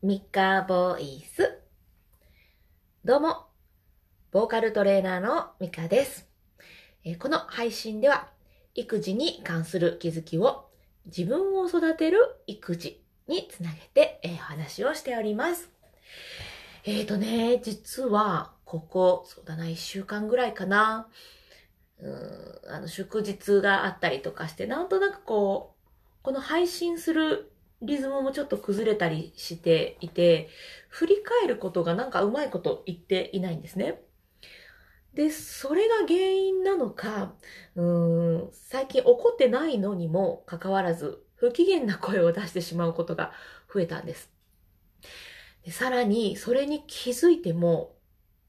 ミカボイス。どうも、ボーカルトレーナーのミカです。えこの配信では、育児に関する気づきを自分を育てる育児につなげて、お話をしております。えーとね、実は、ここ、そうだな、一週間ぐらいかな。うん、あの、祝日があったりとかして、なんとなくこう、この配信するリズムもちょっと崩れたりしていて、振り返ることがなんかうまいこと言っていないんですね。で、それが原因なのか、うーん、最近怒ってないのにもかかわらず、不機嫌な声を出してしまうことが増えたんです。でさらに、それに気づいても、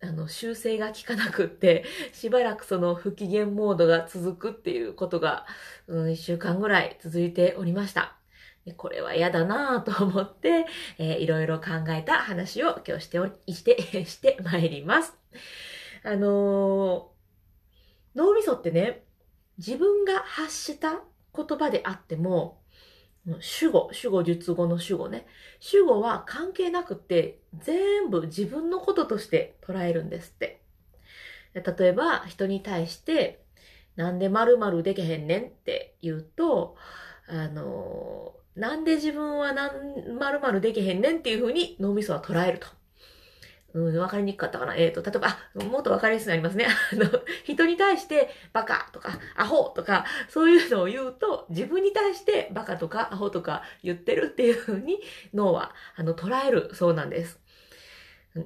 あの、修正が効かなくって、しばらくその不機嫌モードが続くっていうことが、うん、一週間ぐらい続いておりました。これは嫌だなぁと思って、えーいろいろ考えた話を今日しており、して、してまいります。あのー脳みそってね、自分が発した言葉であっても、主語、主語、述語の主語ね。主語は関係なくて、全部自分のこととして捉えるんですって。例えば、人に対して、なんで〇〇でけへんねんって言うと、あのーなんで自分はなん、〇〇でけへんねんっていう風に脳みそは捉えると。うん、わかりにくかったかな。えっ、と、例えば、あ、もっとわかりやすくなりますね。あの、人に対して、バカとか、アホとか、そういうのを言うと、自分に対して、バカとか、アホとか言ってるっていう風に、脳は、あの、捉えるそうなんです。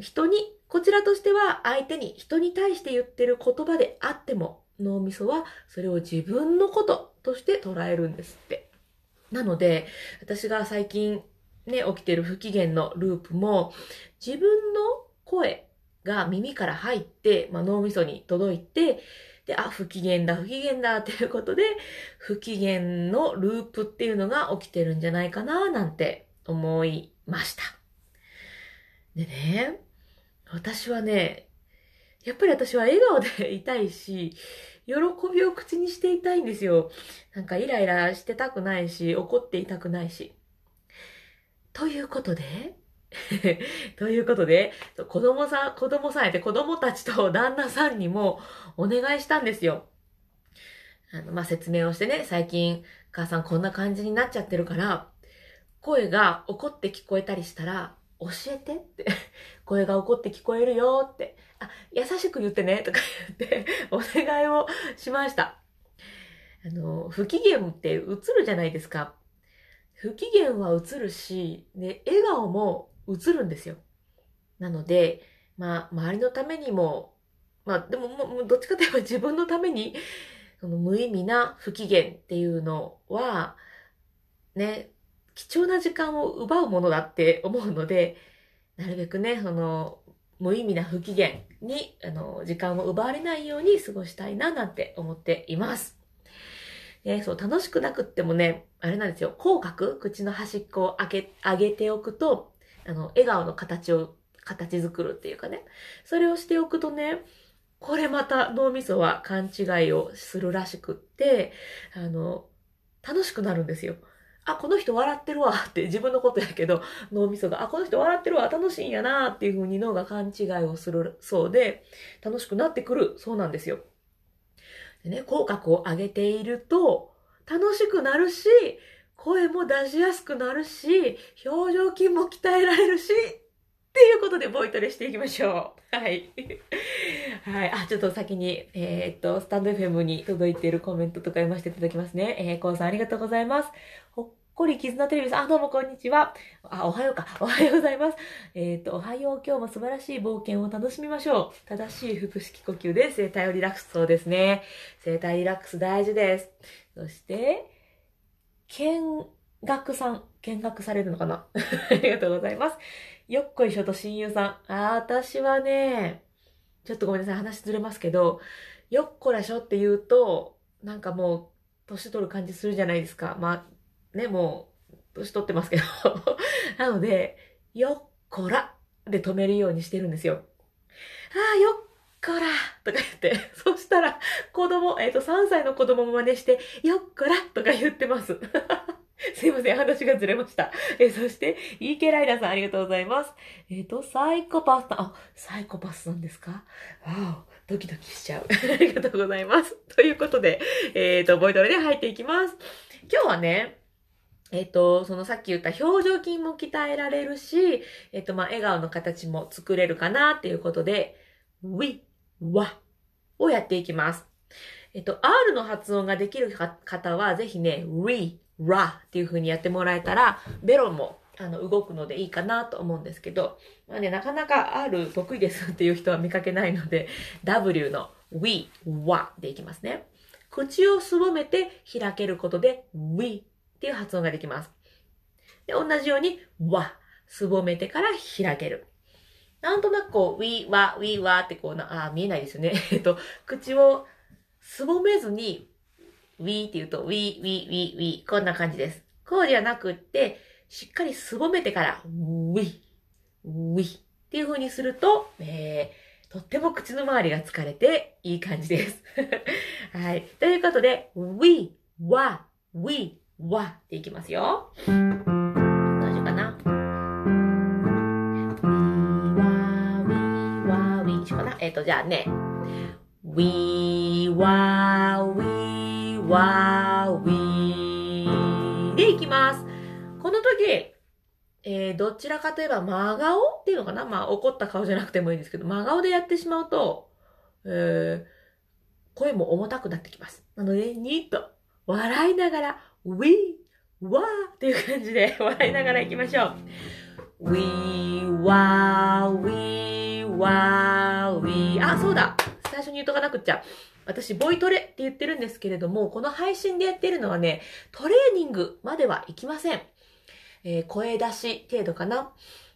人に、こちらとしては、相手に、人に対して言ってる言葉であっても、脳みそは、それを自分のこととして捉えるんですって。なので、私が最近ね、起きてる不機嫌のループも、自分の声が耳から入って、まあ、脳みそに届いて、で、あ、不機嫌だ、不機嫌だっていうことで、不機嫌のループっていうのが起きてるんじゃないかな、なんて思いました。でね、私はね、やっぱり私は笑顔でいたいし、喜びを口にしていたいんですよ。なんかイライラしてたくないし、怒っていたくないし。ということで、ということで、子供さん、子供さんやって子供たちと旦那さんにもお願いしたんですよ。あの、まあ、説明をしてね、最近母さんこんな感じになっちゃってるから、声が怒って聞こえたりしたら、教えてって。声が怒って聞こえるよって。あ、優しく言ってねとか言って、お願いをしました。あの、不機嫌って映るじゃないですか。不機嫌は映るし、で、笑顔も映るんですよ。なので、まあ、周りのためにも、まあ、でも、もうどっちかといえば自分のために、その無意味な不機嫌っていうのは、ね、貴重な時間を奪うものだって思うので、なるべくね、その、無意味な不機嫌に、あの、時間を奪われないように過ごしたいな、なんて思っています。ね、そう、楽しくなくってもね、あれなんですよ、口角、口の端っこを開け、上げておくと、あの、笑顔の形を、形作るっていうかね、それをしておくとね、これまた脳みそは勘違いをするらしくって、あの、楽しくなるんですよ。あ、この人笑ってるわって自分のことやけど、脳みそが、あ、この人笑ってるわ、楽しいんやなっていう風に脳が勘違いをするそうで、楽しくなってくるそうなんですよ。でね、口角を上げていると、楽しくなるし、声も出しやすくなるし、表情筋も鍛えられるし、っていうことでボイトレしていきましょう。はい。はい。あ、ちょっと先に、えーっと、スタンド FM に届いているコメントとか読ませていただきますね。えー、こうさんありがとうございます。ほっこり絆テレビさん、あ、どうもこんにちは。あ、おはようか。おはようございます。えーっと、おはよう。今日も素晴らしい冒険を楽しみましょう。正しい腹式呼吸で生体をリラックス。そうですね。生体リラックス大事です。そして、見学さん、見学されるのかな？ありがとうございます。よっこいしょと親友さん。あ、私はね、ちょっとごめんなさい、話ずれますけど、よっこらしょって言うと、なんかもう、年取る感じするじゃないですか。まあ、ね、もう、年取ってますけど。なので、よっこらで止めるようにしてるんですよ。あー、よっこらとか言って、そしたら、子供、えっ、と、3歳の子供も真似して、よっこらとか言ってます。すいません、話がずれました。え、そして、EK ライダーさんありがとうございます。えっ、と、サイコパスさん、あ、サイコパスなんですか？わお、ドキドキしちゃう。ありがとうございます。ということで、えっ、と、ボイトレで入っていきます。今日はね、えっ、と、そのさっき言った表情筋も鍛えられるし、えっ、と、まあ、笑顔の形も作れるかなっていうことで、we, wa をやっていきます。えっと、R の発音ができる方は、ぜひね、re, ra っていう風にやってもらえたら、ベロもあの動くのでいいかなと思うんですけど、まあね、なかなか R 得意ですっていう人は見かけないので、W の we, wa でいきますね。口をすぼめて開けることで we っていう発音ができます。で、同じように wa すぼめてから開ける。なんとなくこう、we, wa, we, wa ってこうな、あ、見えないですよね。えっと、口をすぼめずに、we って言うと、we, we, we, we こんな感じです。こうじゃなくって、しっかりすぼめてから、we, we っていう風にすると、えー、とっても口の周りが疲れていい感じです。はい。ということで、we, wa, we, wa っていきますよ。大丈夫かな ?we, wa, we, wa, we 一緒かなえっ、と、じゃあね。we, wa, we, wa, we でいきます。この時、えー、どちらかといえば真顔っていうのかなまあ怒った顔じゃなくてもいいんですけど、真顔でやってしまうと、えー、声も重たくなってきます。なので、にっと笑いながら、we, wa っていう感じで 笑いながら行きましょう。we, wa, we, wa, we あ、そうだ最初に言っとかなくっちゃ。私、ボイトレって言ってるんですけれども、この配信でやってるのはね、トレーニングまではいきません。えー、声出し程度かな。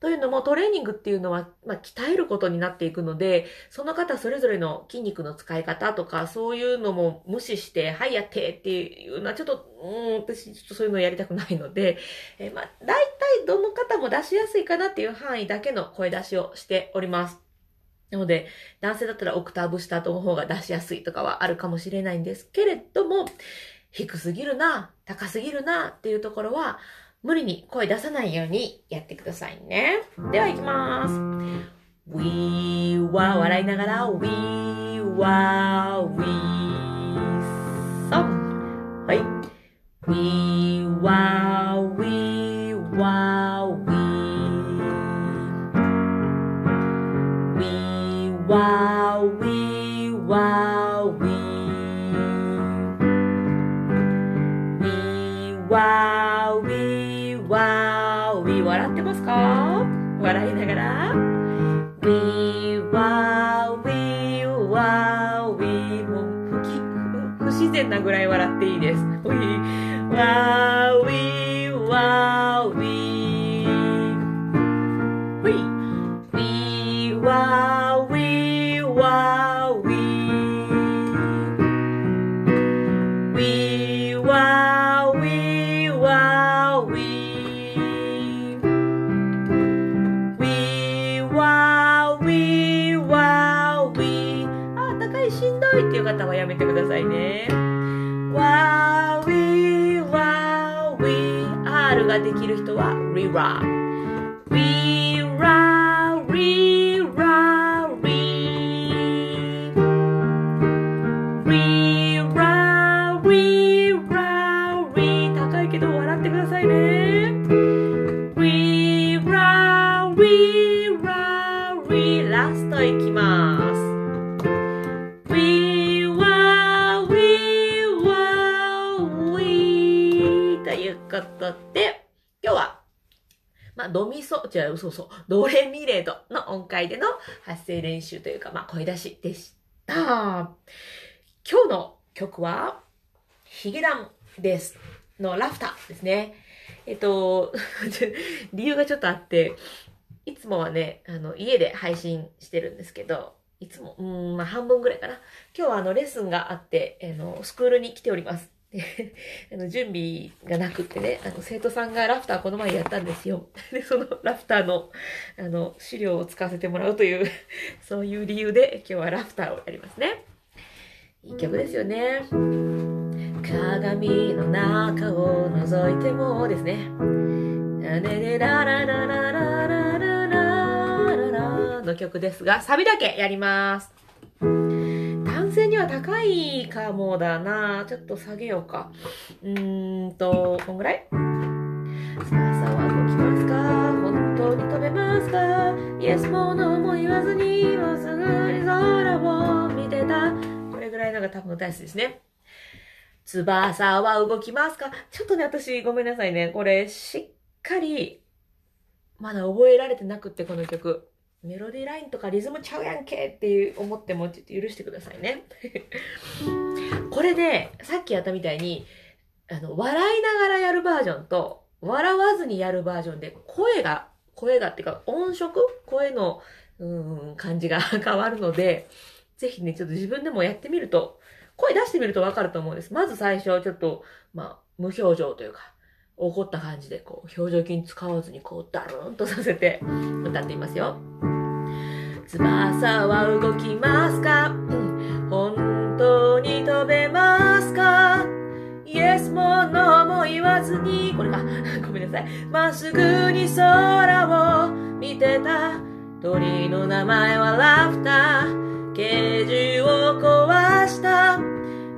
というのもトレーニングっていうのは、まあ、鍛えることになっていくので、その方それぞれの筋肉の使い方とか、そういうのも無視して、はい、やってっていうのはちょっと、うん、私ちょっとそういうのやりたくないので、えー、まあ、大体どの方も出しやすいかなっていう範囲だけの声出しをしております。なので、男性だったらオクターブ下の方が出しやすいとかはあるかもしれないんですけれども、低すぎるな、高すぎるなっていうところは、無理に声出さないようにやってくださいね。では行きます。We は笑いながら We は We そうはい。We は We は We We は We は We We は We は We 笑ってますか？笑いながら。We は We は We もう不不自然なぐらい笑っていいです。We は We は We 方はやめてくださいね。わー We は We R ができる人は Re で、今日は、まあ、ドミソ、違う、そうそう、ドレミレドの音階での発声練習というか、まあ、声出しでした。今日の曲は、ヒゲダンです。のラフターですね。えっと、理由がちょっとあって、いつもはね、あの、家で配信してるんですけど、いつも、うん、まあ半分ぐらいかな。今日はあの、レッスンがあって、あの、スクールに来ております。で あの準備がなくってね、あの、生徒さんがラフターこの前やったんですよ。で、そのラフターの、あの、資料を使わせてもらうという、そういう理由で今日はラフターをやりますね。いい曲ですよね。鏡の中を覗いてもですね。ねねララララララララララの曲ですが、サビだけやります。は高いかもだな。ちょっと下げようか。うーんと、こんぐらい？さあさあ動きますか？本当に飛べますか？イエスものも言わずに、まっすぐに空を見てた。これぐらいのが多分大好きですね。翼は動きますか？ちょっとね、私ごめんなさいね。これしっかり、まだ覚えられてなくって、この曲。メロディーラインとかリズムちゃうやんけっていう思ってもちょっと許してくださいね。これで、さっきやったみたいに、あの、笑いながらやるバージョンと、笑わずにやるバージョンで、声が、声がっていうか音色？声の、うん、感じが 変わるので、ぜひね、ちょっと自分でもやってみると声出してみるとわかると思うんです。まず最初、ちょっと、まあ、無表情というか、怒った感じで、こう、表情筋使わずに、こう、ダルーンとさせて、歌っていますよ。翼は動きますか、本当に飛べますか？イエスもノーも言わずに、これか、ごめんなさい。まっすぐに空を見てた。鳥の名前はラフター。ケージを壊した。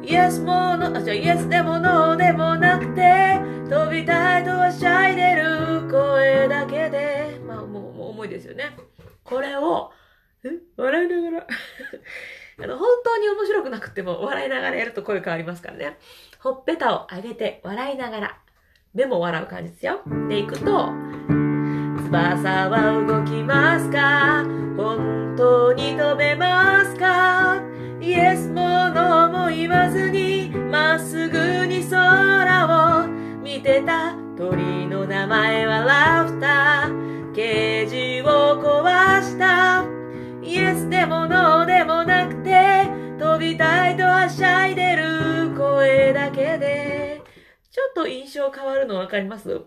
イエスもの、あ、じゃイエスでもノーでもなくて、飛びたいとはしゃいでる声だけで、まあもう、もう重いですよね。これを、笑いながら あの、本当に面白くなくても笑いながらやると声変わりますからね。ほっぺたを上げて笑いながら、目も笑う感じですよ。で、いくと、翼は動きますか？本当に飛べますか？イエスもノーも言わずにまっすぐに空名前はラフターケージを壊したイエスでもノーでもなくて飛びたいとはしゃいでる声だけでちょっと印象変わるのわかります？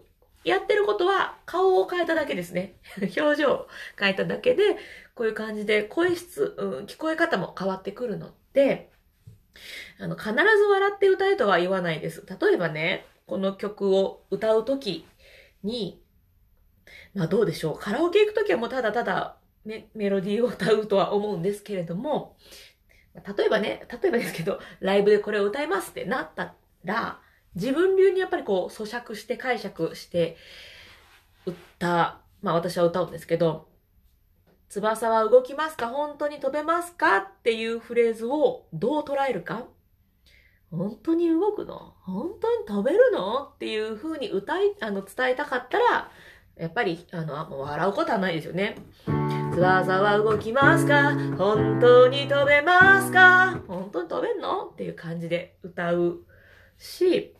やってることは顔を変えただけですね。表情を変えただけで、こういう感じで声質、うん、聞こえ方も変わってくるので、あの、必ず笑って歌えとは言わないです。例えばね、この曲を歌うときに、まあどうでしょう。カラオケ行くときはもうただただ、ね、メロディーを歌うとは思うんですけれども、例えばね、例えばですけど、ライブでこれを歌いますってなったら、自分流にやっぱりこう咀嚼して解釈して歌、まあ私は歌うんですけど、翼は動きますか？本当に飛べますか？っていうフレーズをどう捉えるか？本当に動くの？本当に飛べるの？っていう風に歌い、あの、伝えたかったら、やっぱり、あの、もう笑うことはないですよね。翼は動きますか？本当に飛べますか？本当に飛べんの？っていう感じで歌うし、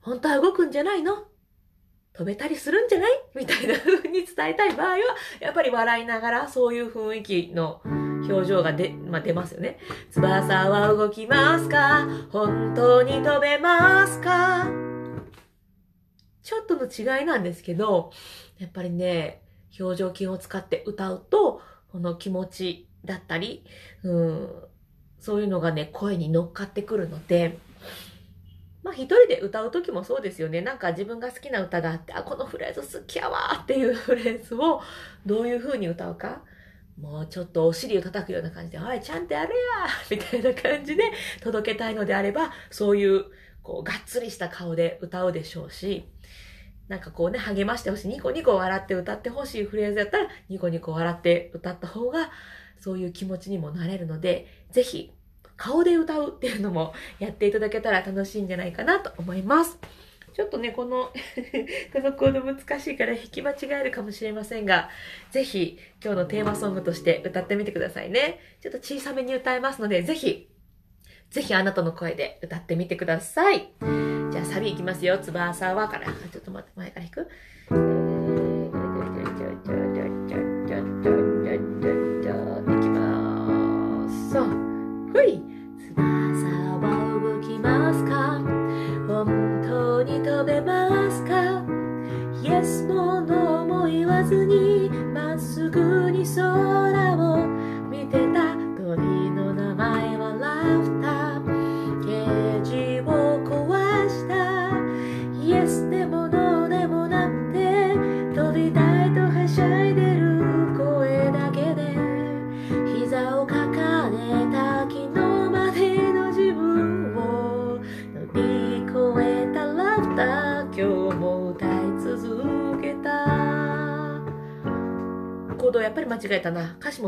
本当は動くんじゃないの？飛べたりするんじゃないみたいな風に伝えたい場合は、やっぱり笑いながらそういう雰囲気の表情が出、まあ、出ますよね。翼は動きますか？本当に飛べますか？ちょっとの違いなんですけど、やっぱりね、表情筋を使って歌うと、この気持ちだったり、うん、そういうのがね、声に乗っかってくるので、まあ一人で歌う時もそうですよね。なんか自分が好きな歌があって、あ、このフレーズ好きやわっていうフレーズをどういう風に歌うか。もうちょっとお尻を叩くような感じで、おい、ちゃんとやれやみたいな感じで届けたいのであれば、そういう、こう、がっつりした顔で歌うでしょうし、なんかこうね、励ましてほしい。ニコニコ笑って歌ってほしいフレーズやったら、ニコニコ笑って歌った方が、そういう気持ちにもなれるので、ぜひ顔で歌うっていうのも やっていただけたら楽しいんじゃないかなと思います。ちょっとね、この このコード難しいから弾き間違えるかもしれませんが、ぜひ今日のテーマソングとして歌ってみてくださいね。ちょっと小さめに歌えますので、ぜひ、ぜひあなたの声で歌ってみてください。じゃあサビいきますよ。翼はから。ちょっと待って、前から弾く。言わずに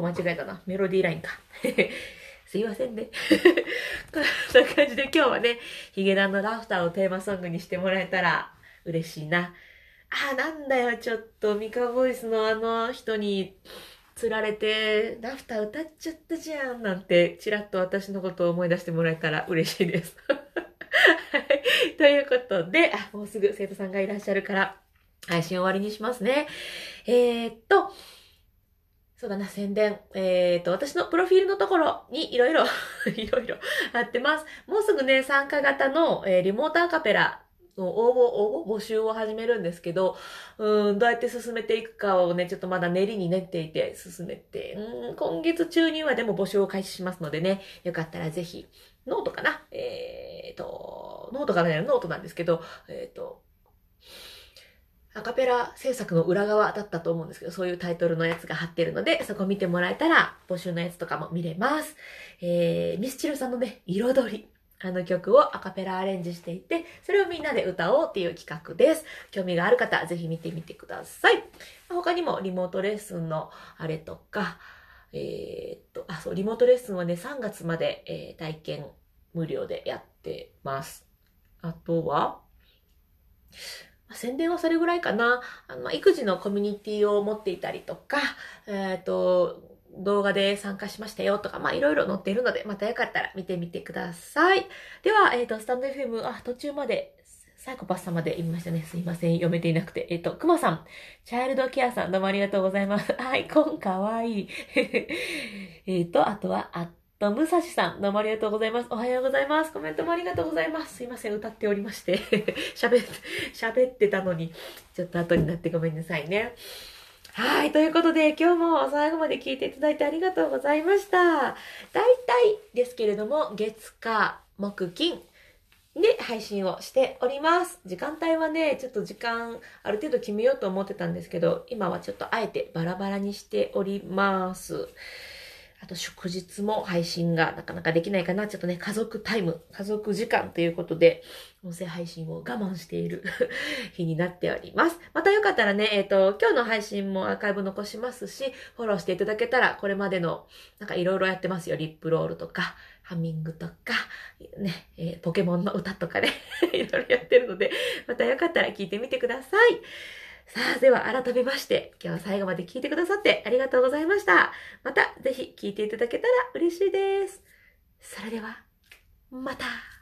間違えたな。メロディーラインか。すいませんね。こんな感じで今日はね、ヒゲダンのラフターをテーマソングにしてもらえたら嬉しいな。あ、なんだよ、ちょっと、ミカボイスのあの人に釣られて、ラフター歌っちゃったじゃん、なんて、ちらっと私のことを思い出してもらえたら嬉しいです。はい。ということで、もうすぐ生徒さんがいらっしゃるから、配信終わりにしますね。えー、っと、そうだな、宣伝。えっ、ー、と、私のプロフィールのところにいろいろ、いろいろ貼ってます。もうすぐね、参加型の、えー、リモートアカペラの応募、応募、募集を始めるんですけど、うん、どうやって進めていくかをね、ちょっとまだ練りに練っていて、進めて、うん、今月中にはでも募集を開始しますのでね、よかったらぜひ、ノートかな？えっ、ー、と、ノートかなノートなんですけど、えっ、ー、と、アカペラ制作の裏側だったと思うんですけど、そういうタイトルのやつが貼ってるので、そこ見てもらえたら、募集のやつとかも見れます。えー、ミスチルさんのね、彩り。あの曲をアカペラアレンジしていて、それをみんなで歌おうっていう企画です。興味がある方、ぜひ見てみてください。他にもリモートレッスンのあれとか、えー、っと、あ、そう、リモートレッスンはね、3月まで、えー、体験無料でやってます。あとは、宣伝はそれぐらいかな。あの、育児のコミュニティを持っていたりとか、えっ、ー、と、動画で参加しましたよとか、まいろいろ載っているので、またよかったら見てみてください。では、えっ、ー、と、スタンド FM、あ、途中まで、サイコパスさんまで言いましたね。すいません。読めていなくて。えっ、ー、と、くまさん、チャイルドケアさん、どうもありがとうございます。アイコンかわいい。えっと、あとは、あと、むさしさん、どうもありがとうございます。おはようございます。コメントもありがとうございます。すいません、歌っておりまして。喋って、喋ってたのに、ちょっと後になってごめんなさいね。はい。ということで、今日も最後まで聞いていただいてありがとうございました。大体ですけれども、月、火、木、金で配信をしております。時間帯はね、ちょっと時間ある程度決めようと思ってたんですけど、今はちょっとあえてバラバラにしております。あと祝日も配信がなかなかできないかな。ちょっとね、家族タイム、家族時間ということで、音声配信を我慢している 日になっております。またよかったらね、えっ、ー、と、今日の配信もアーカイブ残しますし、フォローしていただけたら、これまでの、なんかいろいろやってますよ。リップロールとか、ハミングとか、ね、えー、ポケモンの歌とかね、いろいろやってるので、またよかったら聞いてみてください。さあ、では改めまして、今日は最後まで聞いてくださってありがとうございました。また、ぜひ聞いていただけたら嬉しいです。それでは、また。